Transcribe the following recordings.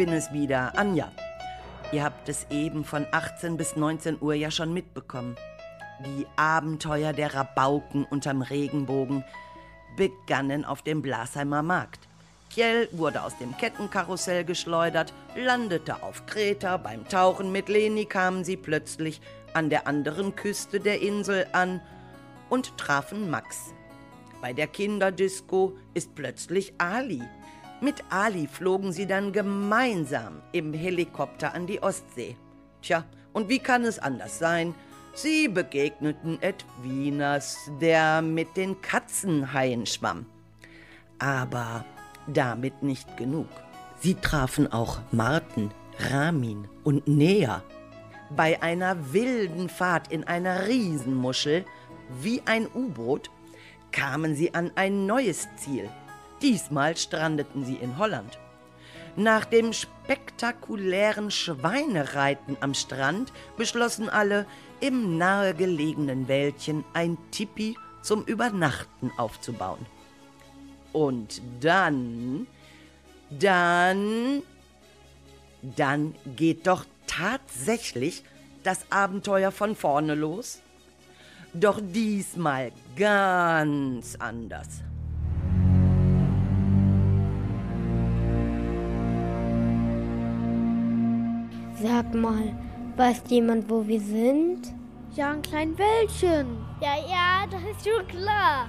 Bin es wieder, Anja. Ihr habt es eben von 18 bis 19 Uhr ja schon mitbekommen. Die Abenteuer der Rabauken unterm Regenbogen begannen auf dem Blasheimer Markt. Kjell wurde aus dem Kettenkarussell geschleudert, landete auf Kreta. Beim Tauchen mit Leni kamen sie plötzlich an der anderen Küste der Insel an und trafen Max. Bei der Kinderdisco ist plötzlich Ali. Mit Ali flogen sie dann gemeinsam im Helikopter an die Ostsee. Tja, und wie kann es anders sein? Sie begegneten Edwinas, der mit den Katzenhaien schwamm. Aber damit nicht genug. Sie trafen auch Martin, Ramin und Nea. Bei einer wilden Fahrt in einer Riesenmuschel, wie ein U-Boot, kamen sie an ein neues Ziel. Diesmal strandeten sie in Holland. Nach dem spektakulären Schweinereiten am Strand beschlossen alle, im nahegelegenen Wäldchen ein Tipi zum Übernachten aufzubauen. Und dann, dann, dann geht doch tatsächlich das Abenteuer von vorne los. Doch diesmal ganz anders. Sag mal, weiß jemand, wo wir sind? Ja, ein klein Wäldchen. Ja, ja, das ist schon klar.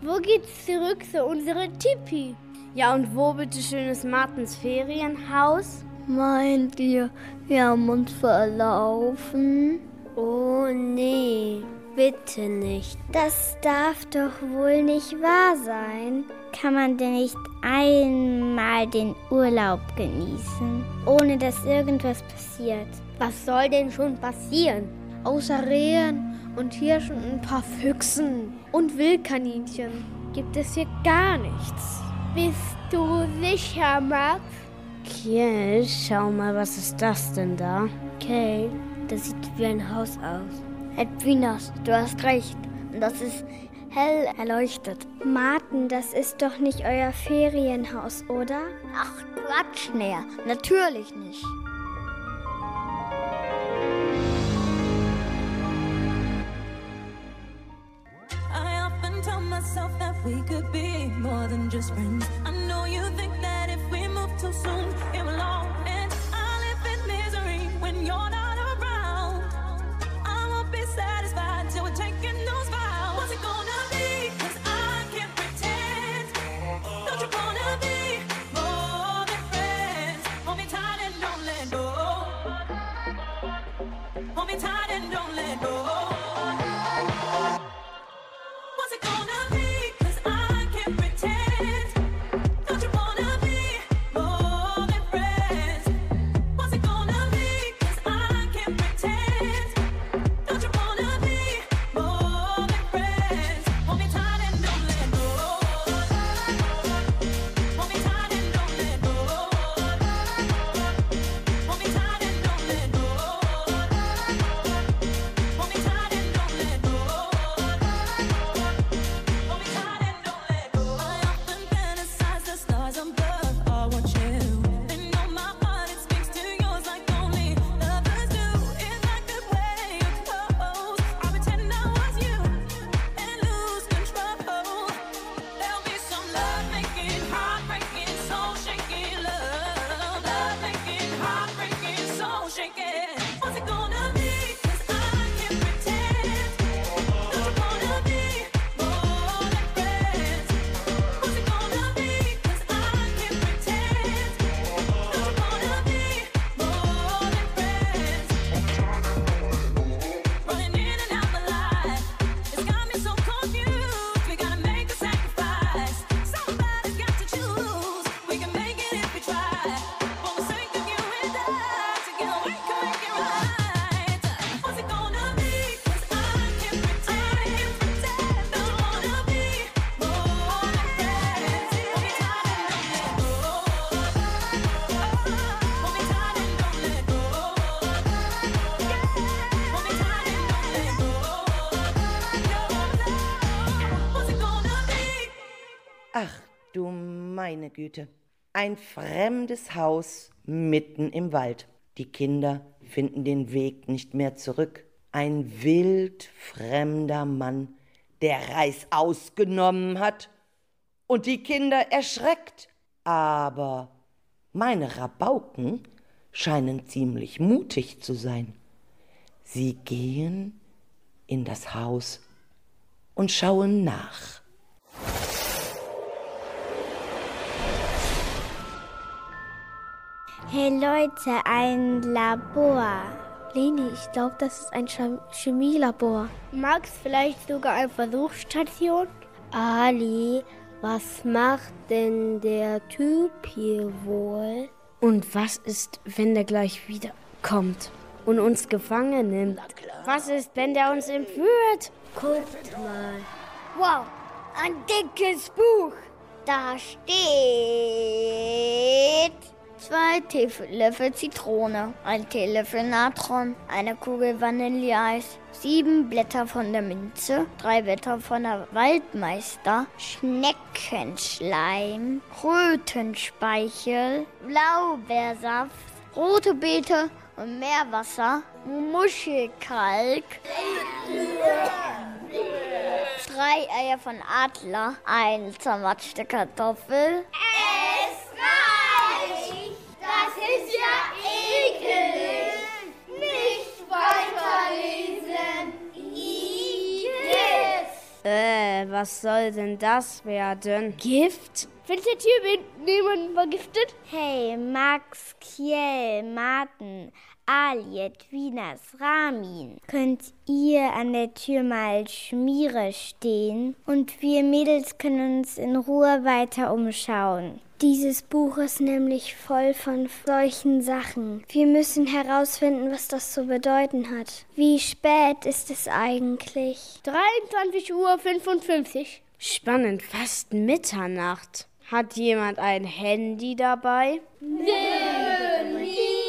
Wo geht's zurück zu unserem Tipi? Ja, und wo bitte schön ist Martins Ferienhaus? Meint ihr, wir haben uns verlaufen? Oh nee, bitte nicht. Das darf doch wohl nicht wahr sein. Kann man denn nicht einmal den Urlaub genießen, ohne dass irgendwas passiert? Was soll denn schon passieren? Außer Rehen und Hirschen und ein paar Füchsen und Wildkaninchen gibt es hier gar nichts. Bist du sicher, Max? Kiel, schau mal, was ist das denn da? Okay, das sieht wie ein Haus aus. Edwinas, du hast recht. Das ist hell erleuchtet. Martin, das ist doch nicht euer Ferienhaus, oder? Ach, Quatsch, näher. Natürlich nicht. I often tell myself that we could be more than just friends. I know you think that if we move too soon, it will all end. I live in misery when you're not satisfied Güte. Ein fremdes Haus mitten im Wald. Die Kinder finden den Weg nicht mehr zurück. Ein wildfremder Mann, der Reis ausgenommen hat und die Kinder erschreckt. Aber meine Rabauken scheinen ziemlich mutig zu sein. Sie gehen in das Haus und schauen nach. Hey Leute, ein Labor. Leni, ich glaube, das ist ein Chem- Chemielabor. Max, vielleicht sogar eine Versuchsstation? Ali, was macht denn der Typ hier wohl? Und was ist, wenn der gleich wiederkommt und uns gefangen nimmt? Was ist, wenn der uns entführt? Guckt mal. Wow, ein dickes Buch. Da steht zwei Teelöffel Zitrone, ein Teelöffel Natron, eine Kugel Vanilleeis, sieben Blätter von der Minze, drei Blätter von der Waldmeister, Schneckenschleim, Rötenspeichel, Blaubeersaft, rote Beete und Meerwasser, Muschelkalk, drei Eier von Adler, eine zermatschte Kartoffel. Es reicht! Das ist ja ekelig! Nicht weiterlesen! Igitt! Äh, was soll denn das werden? Gift? Findet der Typ niemanden vergiftet? Hey, Max, Kiel, Martin, Aliet, Wieners, Ramin. Könnt ihr an der Tür mal Schmiere stehen? Und wir Mädels können uns in Ruhe weiter umschauen. Dieses Buch ist nämlich voll von solchen Sachen. Wir müssen herausfinden, was das zu bedeuten hat. Wie spät ist es eigentlich? 23 Uhr 55. Spannend, fast Mitternacht. Hat jemand ein Handy dabei? Lost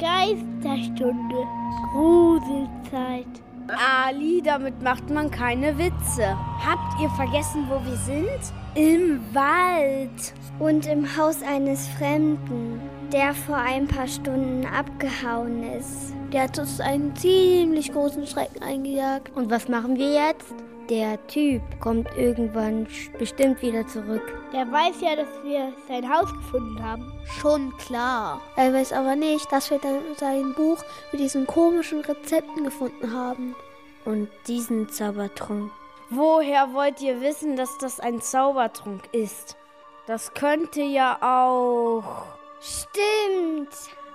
Geisterstunde, Gruselzeit. Ali, damit macht man keine Witze. Habt ihr vergessen, wo wir sind? Im Wald. Und im Haus eines Fremden, der vor ein paar Stunden abgehauen ist. Der hat uns einen ziemlich großen Schrecken eingejagt. Und was machen wir jetzt? Der Typ kommt irgendwann bestimmt wieder zurück. Der weiß ja, dass wir sein Haus gefunden haben. Schon klar. Er weiß aber nicht, dass wir dann sein Buch mit diesen komischen Rezepten gefunden haben. Und diesen Zaubertrunk. Woher wollt ihr wissen, dass das ein Zaubertrunk ist? Das könnte ja auch. Stimmt.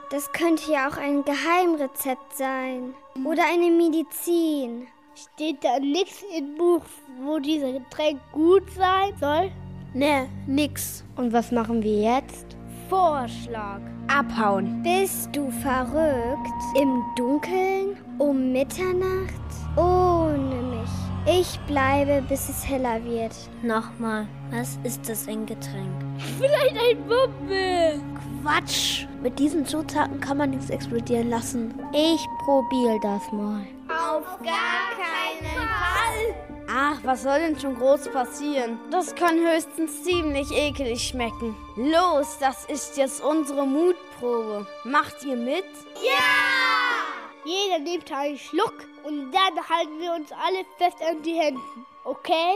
Das könnte ja auch ein Geheimrezept sein. Oder eine Medizin. Steht da nichts im Buch, wo dieser Getränk gut sein soll? Ne, nix. Und was machen wir jetzt? Vorschlag. Abhauen. Bist du verrückt? Im Dunkeln? Um Mitternacht? Ohne mich. Ich bleibe, bis es heller wird. Nochmal, was ist das ein Getränk? Vielleicht ein Wummel. Quatsch. Mit diesen Zutaten kann man nichts explodieren lassen. Ich probiere das mal. Ach, was soll denn schon groß passieren? Das kann höchstens ziemlich ekelig schmecken. Los, das ist jetzt unsere Mutprobe. Macht ihr mit? Jeder nimmt einen Schluck und dann halten wir uns alle fest an die Hände. Okay?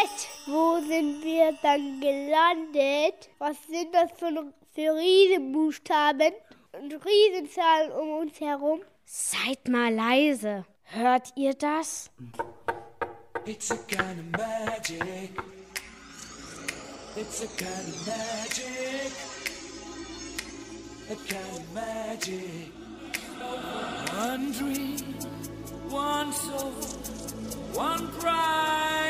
Shit, wo sind wir dann gelandet? Was sind das für, für Riesenbuchstaben und Riesenzahlen um uns herum? Seid mal leise. Hört ihr das? It's a kind of magic. It's a kind of magic. A kind of magic. One dream, one soul, one prize,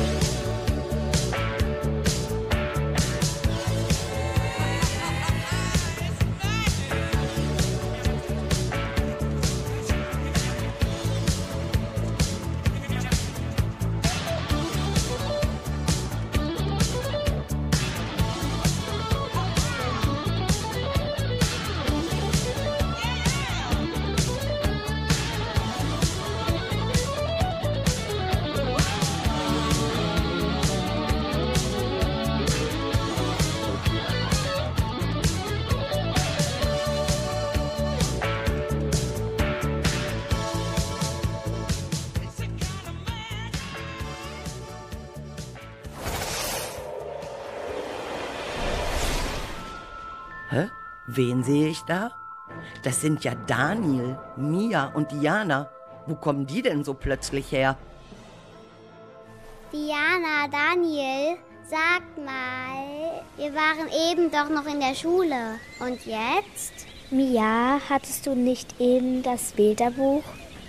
Wen sehe ich da? Das sind ja Daniel, Mia und Diana. Wo kommen die denn so plötzlich her? Diana, Daniel, sag mal, wir waren eben doch noch in der Schule. Und jetzt? Mia, hattest du nicht eben das Bilderbuch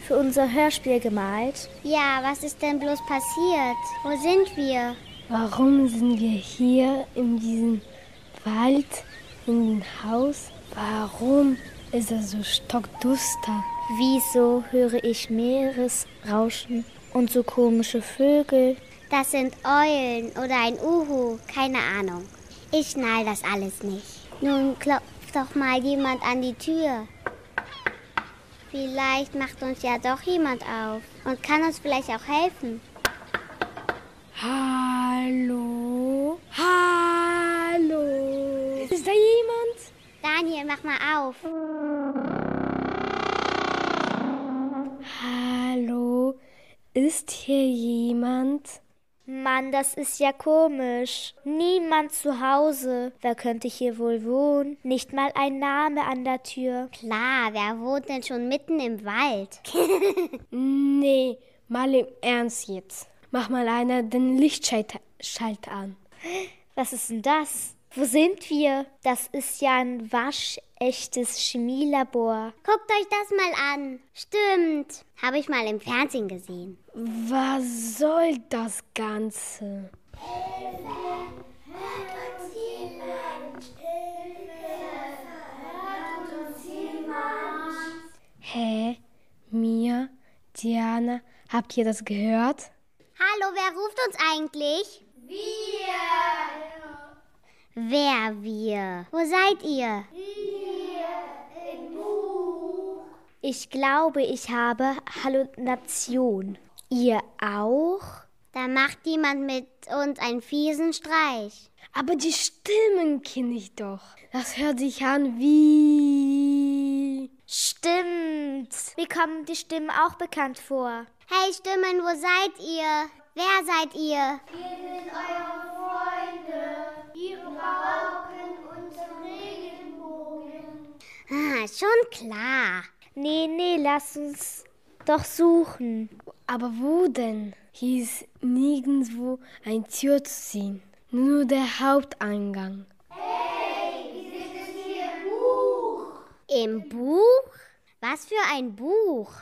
für unser Hörspiel gemalt? Ja, was ist denn bloß passiert? Wo sind wir? Warum sind wir hier in diesem Wald, in dem Haus? Warum ist es so stockduster? Wieso höre ich Meeresrauschen und so komische Vögel? Das sind Eulen oder ein Uhu, keine Ahnung. Ich schnall das alles nicht. Nun klopft doch mal jemand an die Tür. Vielleicht macht uns ja doch jemand auf und kann uns vielleicht auch helfen. Hallo? Hallo? Daniel, mach mal auf. Hallo? Ist hier jemand? Mann, das ist ja komisch. Niemand zu Hause. Wer könnte hier wohl wohnen? Nicht mal ein Name an der Tür. Klar, wer wohnt denn schon mitten im Wald? Nee, mal im Ernst jetzt. Mach mal einer den Lichtschalter Schalt an. Was ist denn das? Wo sind wir? Das ist ja ein waschechtes Chemielabor. Guckt euch das mal an. Stimmt. Habe ich mal im Fernsehen gesehen. Was soll das Ganze? Hä? Mia? Diana? Habt ihr das gehört? Hallo, wer ruft uns eigentlich? Wir. Wer wir? Wo seid ihr? Ich glaube, ich habe Halluzination. Ihr auch? Da macht jemand mit uns einen fiesen Streich. Aber die Stimmen kenne ich doch. Das hört sich an wie. Stimmt. Mir kommen die Stimmen auch bekannt vor. Hey Stimmen, wo seid ihr? Wer seid ihr? Ah, schon klar. Nee, nee, lass uns doch suchen. Aber wo denn? Hier ist nirgendwo ein Tür zu sehen. Nur der Haupteingang. Im Buch? Was für ein Buch?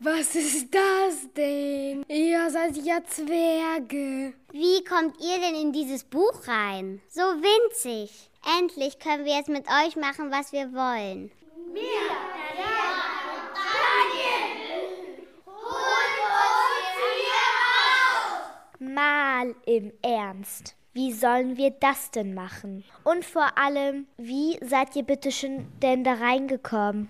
Was ist das denn? Ihr seid ja Zwerge. Wie kommt ihr denn in dieses Buch rein? So winzig. Endlich können wir jetzt mit euch machen, was wir wollen. Mal im Ernst. Wie sollen wir das denn machen? Und vor allem, wie seid ihr bitte schön denn da reingekommen?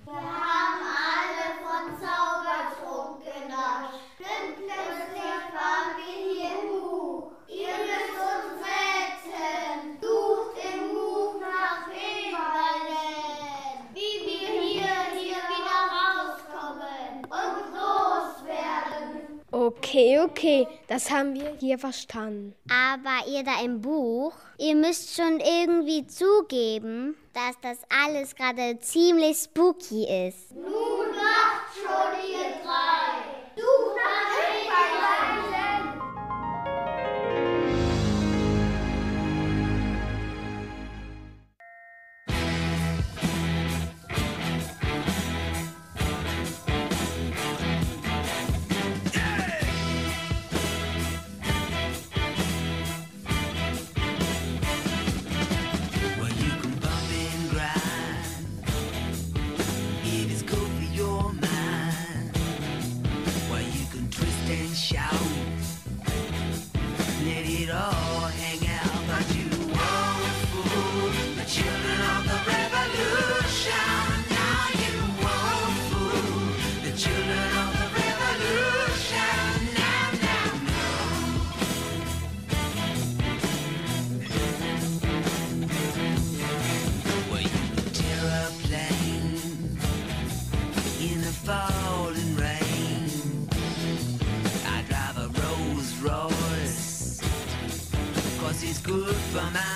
Okay, okay, das haben wir hier verstanden. Aber ihr da im Buch, ihr müsst schon irgendwie zugeben, dass das alles gerade ziemlich spooky ist. Nun macht schon ihr we'd for my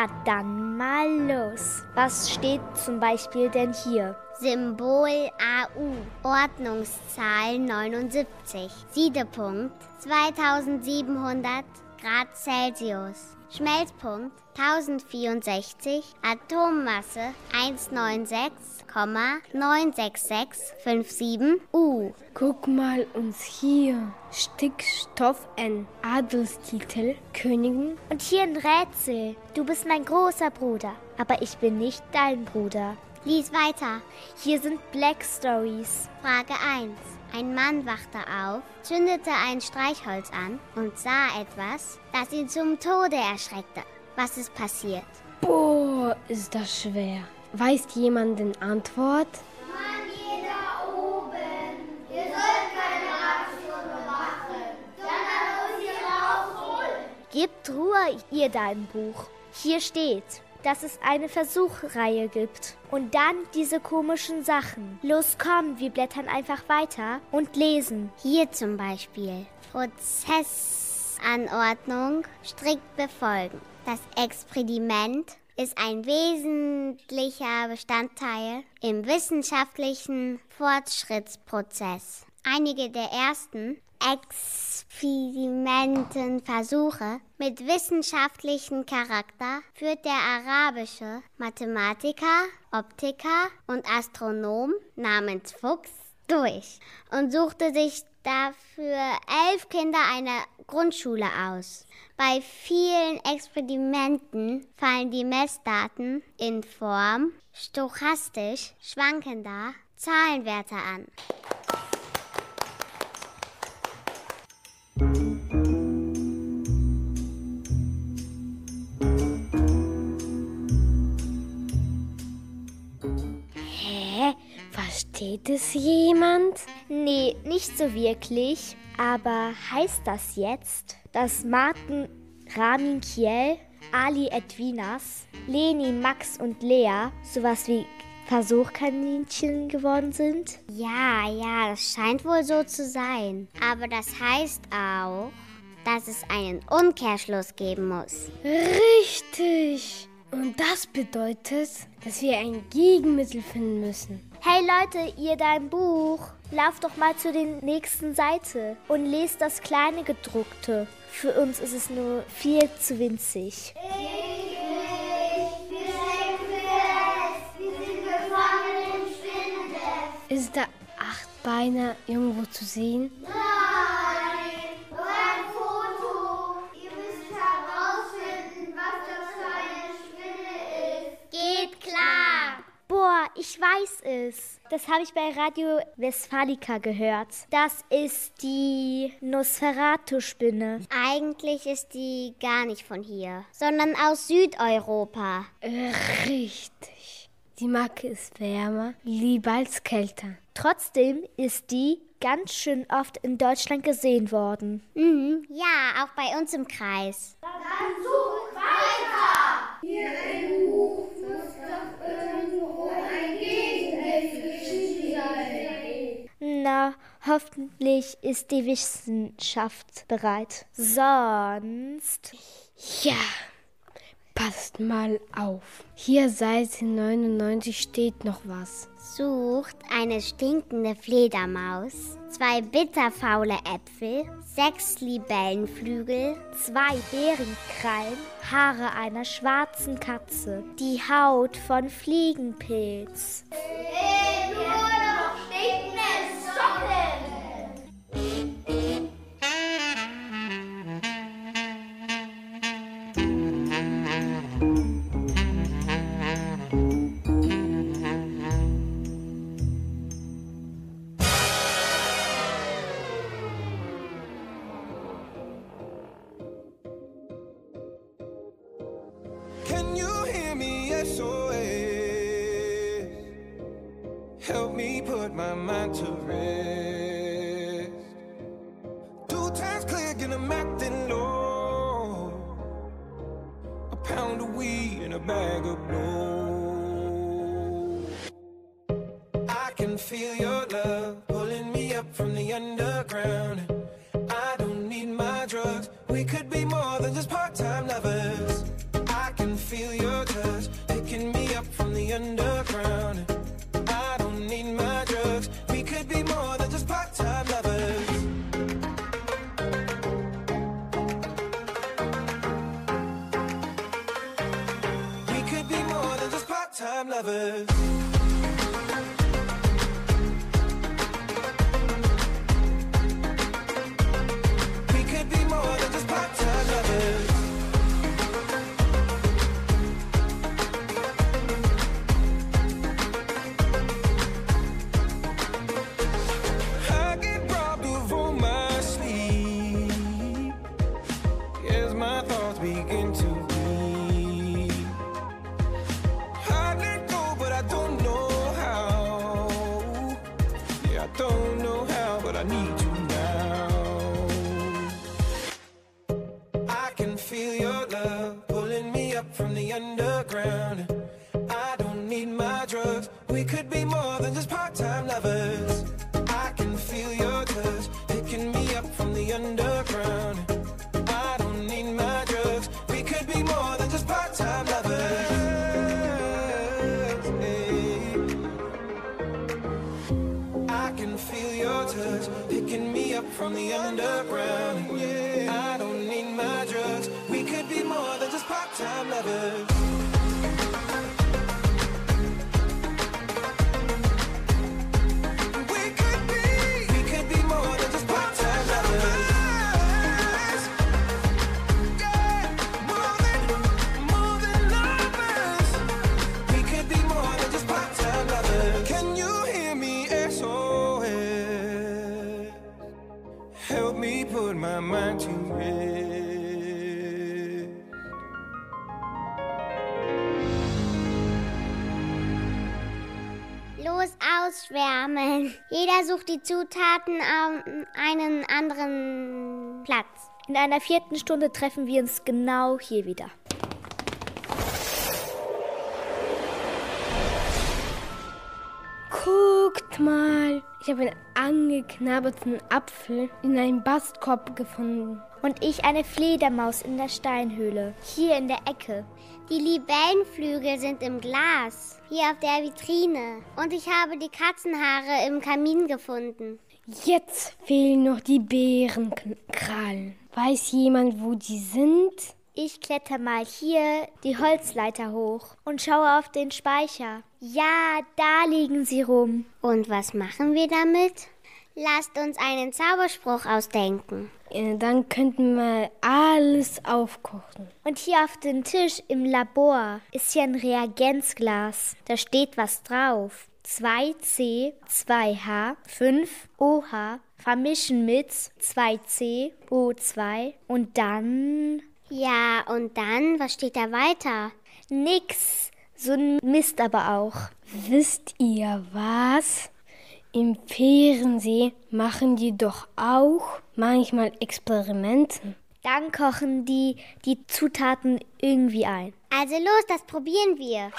Na dann mal los. Was steht zum Beispiel denn hier? Symbol AU, Ordnungszahl 79, Siedepunkt 2700 Grad Celsius, Schmelzpunkt 1064, Atommasse 196,96657 U. Guck mal uns hier. Stickstoff N. Adelstitel Königin. Und hier ein Rätsel. Du bist mein großer Bruder. Aber ich bin nicht dein Bruder. Lies weiter. Hier sind Black Stories. Frage 1. Ein Mann wachte auf, zündete ein Streichholz an und sah etwas, das ihn zum Tode erschreckte. Was ist passiert? Boah, ist das schwer. Weiß jemand den Antwort? Gebt Ruhe, ihr da im Buch. Hier steht, dass es eine Versuchreihe gibt. Und dann diese komischen Sachen. Los, komm, wir blättern einfach weiter und lesen. Hier zum Beispiel. Prozessanordnung strikt befolgen. Das Experiment ist ein wesentlicher Bestandteil im wissenschaftlichen Fortschrittsprozess. Einige der ersten Experimentenversuche mit wissenschaftlichem Charakter führt der arabische Mathematiker, Optiker und Astronom namens Fuchs durch und suchte sich dafür elf Kinder einer Grundschule aus. Bei vielen Experimenten fallen die Messdaten in Form stochastisch schwankender Zahlenwerte an. Hä? Versteht es jemand? Nee, nicht so wirklich. Aber heißt das jetzt, dass Martin, Ramin Kiel, Ali Edwinas, Leni, Max und Lea sowas wie Versuchkaninchen geworden sind? Ja, ja, das scheint wohl so zu sein. Aber das heißt auch, dass es einen Umkehrschluss geben muss. Richtig. Und das bedeutet, dass wir ein Gegenmittel finden müssen. Hey Leute, ihr da im Buch, lauft doch mal zu der nächsten Seite und lest das kleine gedruckte. Für uns ist es nur viel zu winzig. Ist der Achtbeiner irgendwo zu sehen? Nein, nur ein Foto. Ihr müsst Ich weiß es. Das habe ich bei Radio Westfalica gehört. Das ist die Nosferatu-Spinne. Eigentlich ist die gar nicht von hier, sondern aus Südeuropa. Richtig. Die Macke ist wärmer, lieber als kälter. Trotzdem ist die ganz schön oft in Deutschland gesehen worden. Mhm, ja, auch bei uns im Kreis. Hoffentlich ist die Wissenschaft bereit. Sonst. Ja, passt mal auf. Hier Seite 99 steht noch was. Sucht eine stinkende Fledermaus, zwei bitterfaule Äpfel, sechs Libellenflügel, zwei Bärenkrallen, Haare einer schwarzen Katze, die Haut von Fliegenpilz. Stop it! From the underground. Jeder sucht die Zutaten an einen anderen Platz. In einer vierten Stunde treffen wir uns genau hier wieder. Guckt mal, ich habe einen angeknabberten Apfel in einem Bastkorb gefunden. Und ich eine Fledermaus in der Steinhöhle. Hier in der Ecke. Die Libellenflügel sind im Glas, hier auf der Vitrine. Und ich habe die Katzenhaare im Kamin gefunden. Jetzt fehlen noch die Bärenkrallen. Weiß jemand, wo die sind? Ich kletter mal hier die Holzleiter hoch und schaue auf den Speicher. Ja, da liegen sie rum. Und was machen wir damit? Lasst uns einen Zauberspruch ausdenken. Äh, Dann könnten wir alles aufkochen. Und hier auf dem Tisch im Labor ist hier ein Reagenzglas. Da steht was drauf. 2C, 2H, 5OH vermischen mit 2C, O2 und dann Ja, und dann, was steht da weiter? nix. So ein Mist aber auch. Wisst ihr was? Im Fernsehen machen die doch auch manchmal Experimente. Dann kochen die die Zutaten irgendwie ein. Also los, das probieren wir.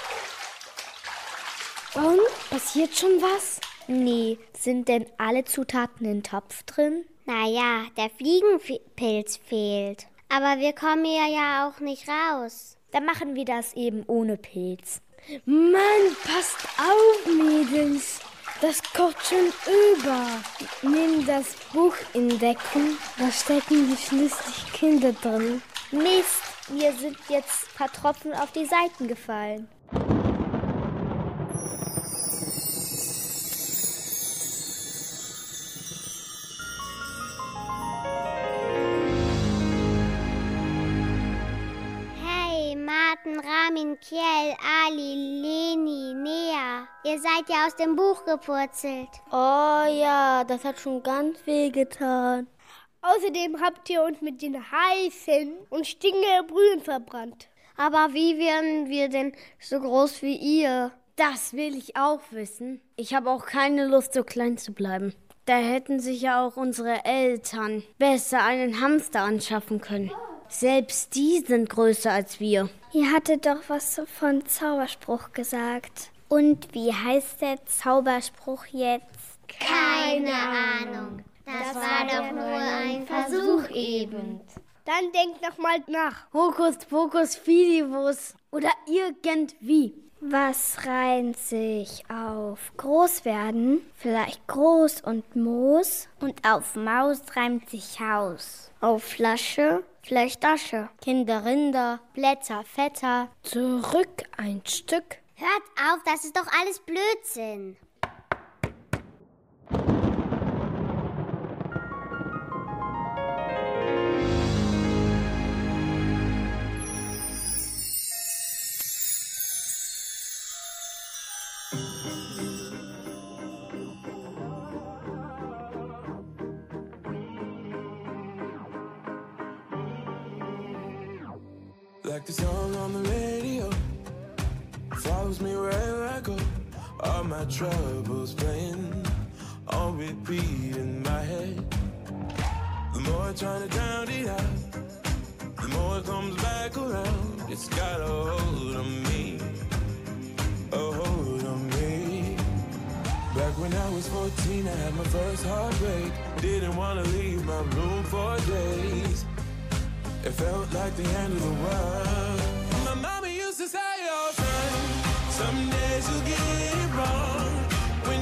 Und passiert schon was? Nee, sind denn alle Zutaten im Topf drin? Naja, der Fliegenpilz fehlt. Aber wir kommen hier ja auch nicht raus. Dann machen wir das eben ohne Pilz. Mann, passt auf, Mädels. Das kocht schon über. Nimm das Buch in Deckung. Da stecken die schließlich Kinder drin. Mist, mir sind jetzt ein paar Tropfen auf die Seiten gefallen. Martin, Ramin, Kiel, Ali, Leni, Nea. Ihr seid ja aus dem Buch gepurzelt. Oh ja, das hat schon ganz weh getan. Außerdem habt ihr uns mit den heißen und stinkenden Brühen verbrannt. Aber wie werden wir denn so groß wie ihr? Das will ich auch wissen. Ich habe auch keine Lust, so klein zu bleiben. Da hätten sich ja auch unsere Eltern besser einen Hamster anschaffen können. Selbst die sind größer als wir. Ihr hattet doch was von Zauberspruch gesagt. Und wie heißt der Zauberspruch jetzt? Keine Ahnung. Das war doch nur ein Versuch eben. Dann denkt noch mal nach. Hokus pokus fidibus oder irgendwie. Was reimt sich auf groß werden? Vielleicht groß und Moos. Und auf Maus reimt sich Haus. Auf Flasche, vielleicht Asche. Kinderrinder, Blätter, Vetter. Zurück ein Stück. Hört auf, das ist doch alles Blödsinn. My troubles playing on repeat in my head. The more I try to drown it out, the more it comes back around. It's got a hold on me, a hold on me. Back when I was 14, I had my first heartbreak. Didn't wanna leave my room for days. It felt like the end of the world. My mama used to say, "Oh, son, some days you'll get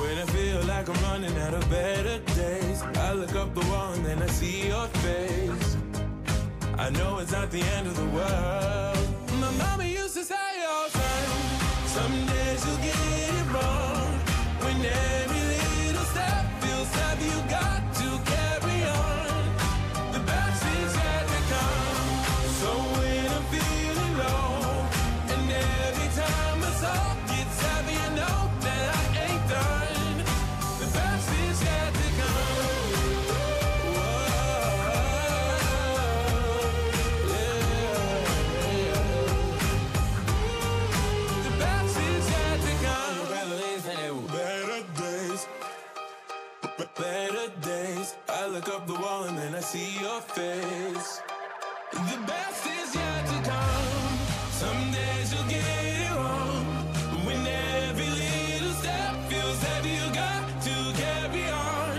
When I feel like I'm running out of better days, I look up the wall and then I see your face. I know it's not the end of the world. My mama used to say, oh, son, some days you'll get it wrong. When look up the wall and then I see your face. The best is yet to come. Some days you'll get it wrong. When every little step feels heavy, you got to carry on.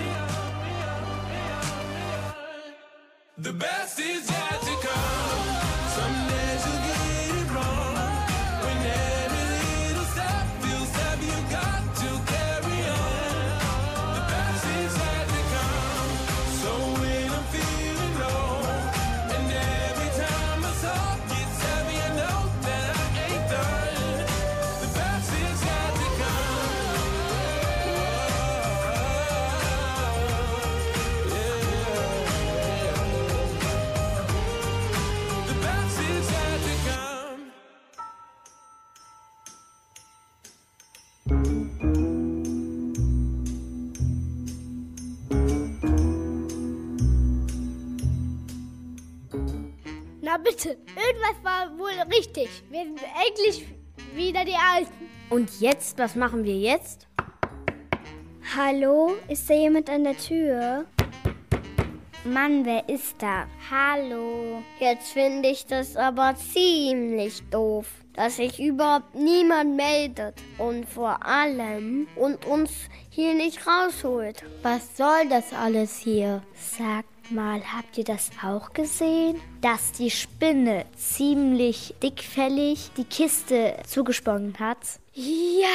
The best is yet. Bitte, irgendwas war wohl richtig. Wir sind endlich wieder die Alten. Und jetzt, was machen wir jetzt? Hallo, ist da jemand an der Tür? Mann, wer ist da? Hallo. Jetzt finde ich das aber ziemlich doof, dass sich überhaupt niemand meldet und vor allem und uns hier nicht rausholt. Was soll das alles hier? Sagt mal, habt ihr das auch gesehen? Dass die Spinne ziemlich dickfällig die Kiste zugesponnen hat? Ja!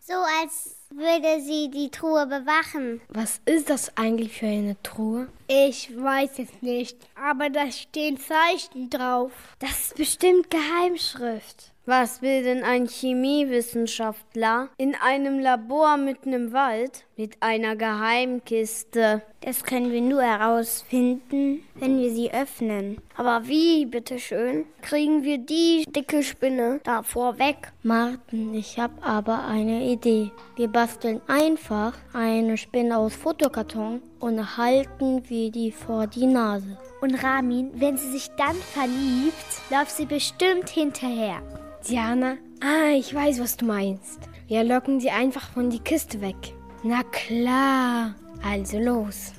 So als würde sie die Truhe bewachen. Was ist das eigentlich für eine Truhe? Ich weiß es nicht, aber da stehen Zeichen drauf. Das ist bestimmt Geheimschrift. Was will denn ein Chemiewissenschaftler in einem Labor mitten im Wald mit einer Geheimkiste? Das können wir nur herausfinden, wenn wir sie öffnen. Aber wie, bitteschön, kriegen wir die dicke Spinne davor weg? Martin, ich habe aber eine Idee. Wir basteln einfach eine Spinne aus Fotokarton und halten wir die vor die Nase. Und Ramin, wenn sie sich dann verliebt, läuft sie bestimmt hinterher. Diana, ah, ich weiß, was du meinst. Wir locken sie einfach von die Kiste weg. Na klar, also los.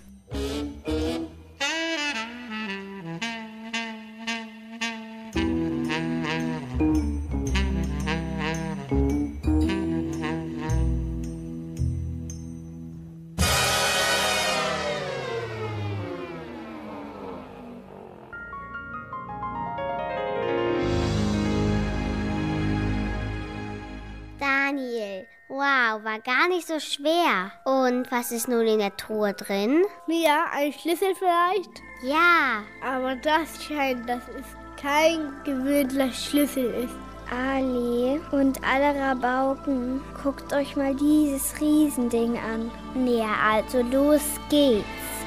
Nicht so schwer. Und was ist nun in der Truhe drin? Mia, ein Schlüssel vielleicht? Ja, Aber das scheint, dass es kein gewöhnlicher Schlüssel ist. Ali und alle Rabauken, guckt euch mal dieses Riesending an. Ja, also los geht's.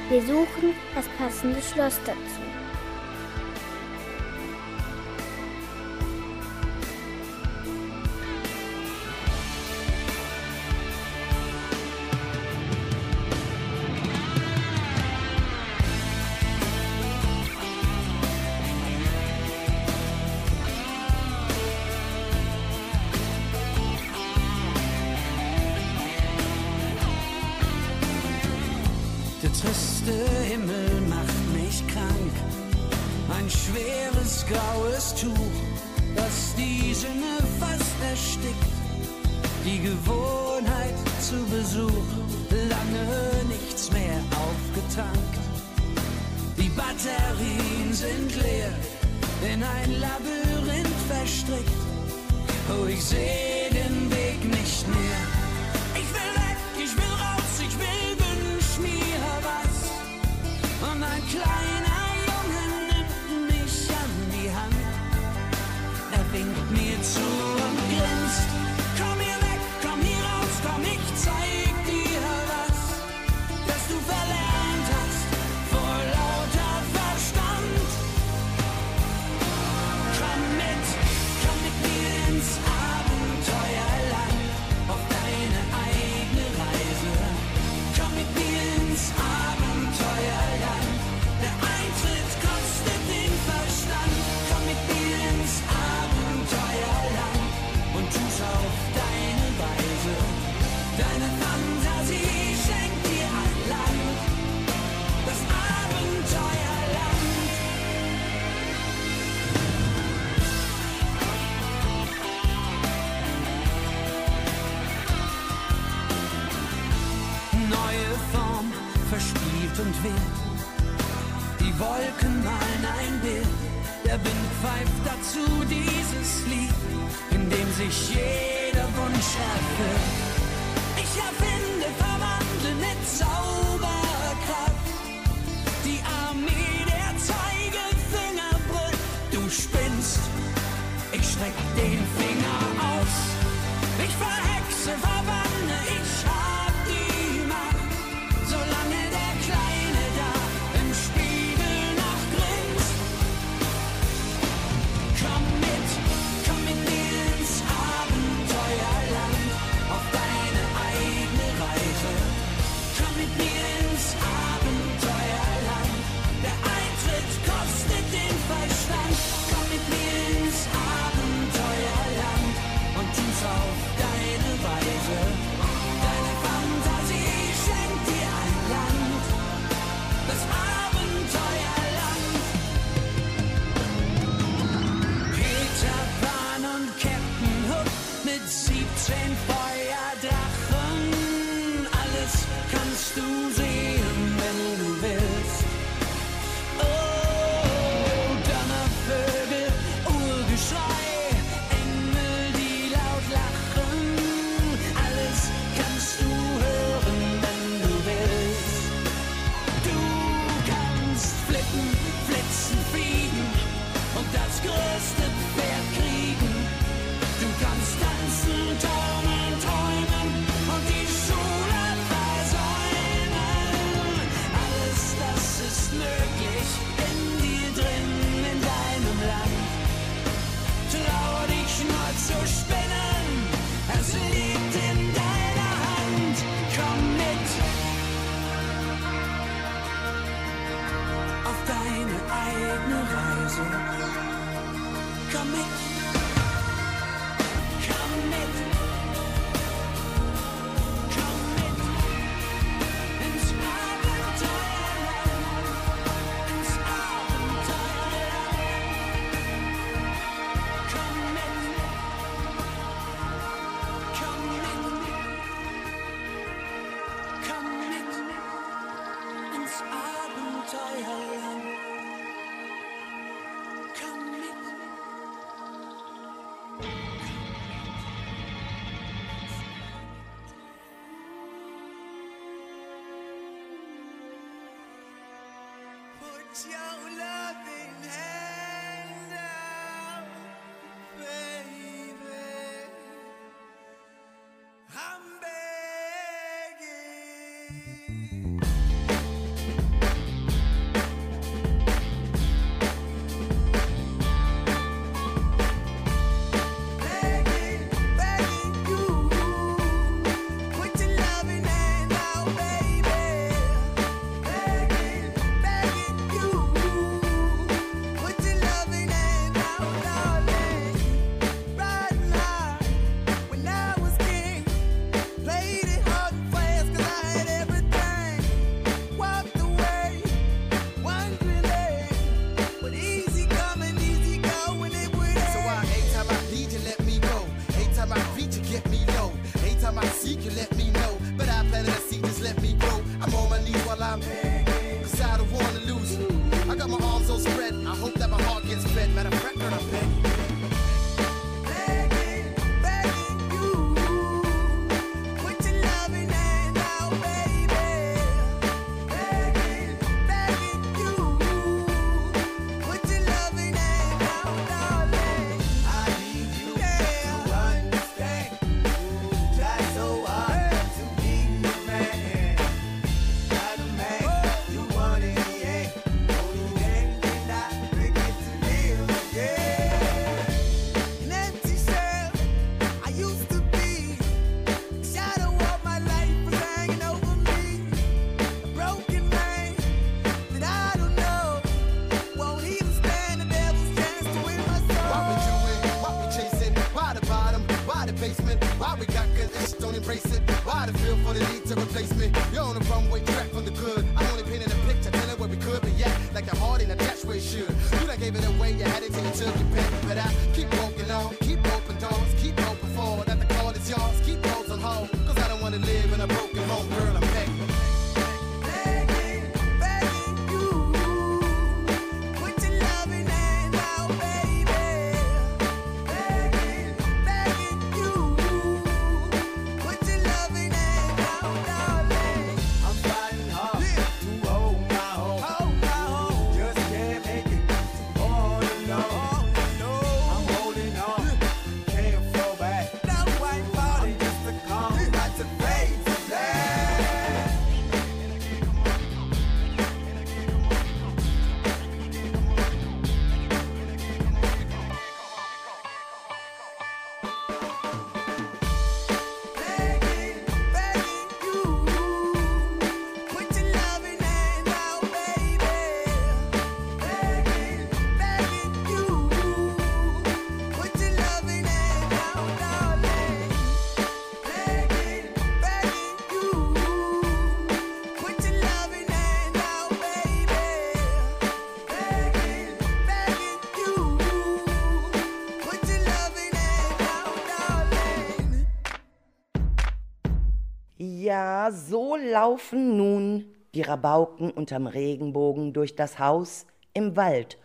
Wir suchen das passende Schloss dazu. Himmel macht mich krank. Ein schweres graues Tuch, das die Sinne fast erstickt. Die Gewohnheit zu Besuch, lange nichts mehr aufgetankt. Die Batterien sind leer, in ein Labyrinth verstrickt. Oh, ich sehe den Weg nicht mehr. Und ein kleiner und weht Die Wolken malen ein Bild, der Wind pfeift dazu dieses Lied, in dem sich jeder Wunsch erfüllt. Ich erfinde, verwandle mit Sau Come Reise. Komm mit. Amén. So laufen nun die Rabauken unterm Regenbogen durch das Haus im Wald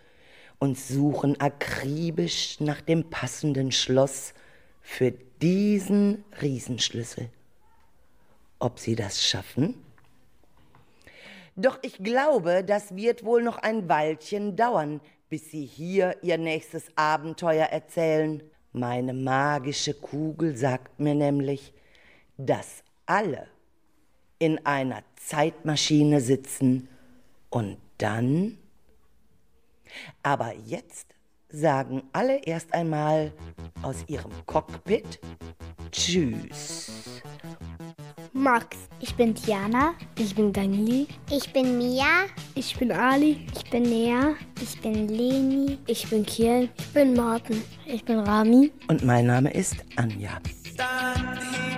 und suchen akribisch nach dem passenden Schloss für diesen Riesenschlüssel. Ob sie das schaffen? Doch ich glaube, das wird wohl noch ein Weilchen dauern, bis sie hier ihr nächstes Abenteuer erzählen. Meine magische Kugel sagt mir nämlich, dass alle in einer Zeitmaschine sitzen und dann. Aber jetzt sagen alle erst einmal aus ihrem Cockpit Tschüss. Max. Ich bin Tiana. Ich bin Daniel. Ich bin Mia. Ich bin Ali. Ich bin Nea. Ich bin Leni. Ich bin Kiel. Ich bin Martin. Ich bin Rami. Und mein Name ist Anja. Dann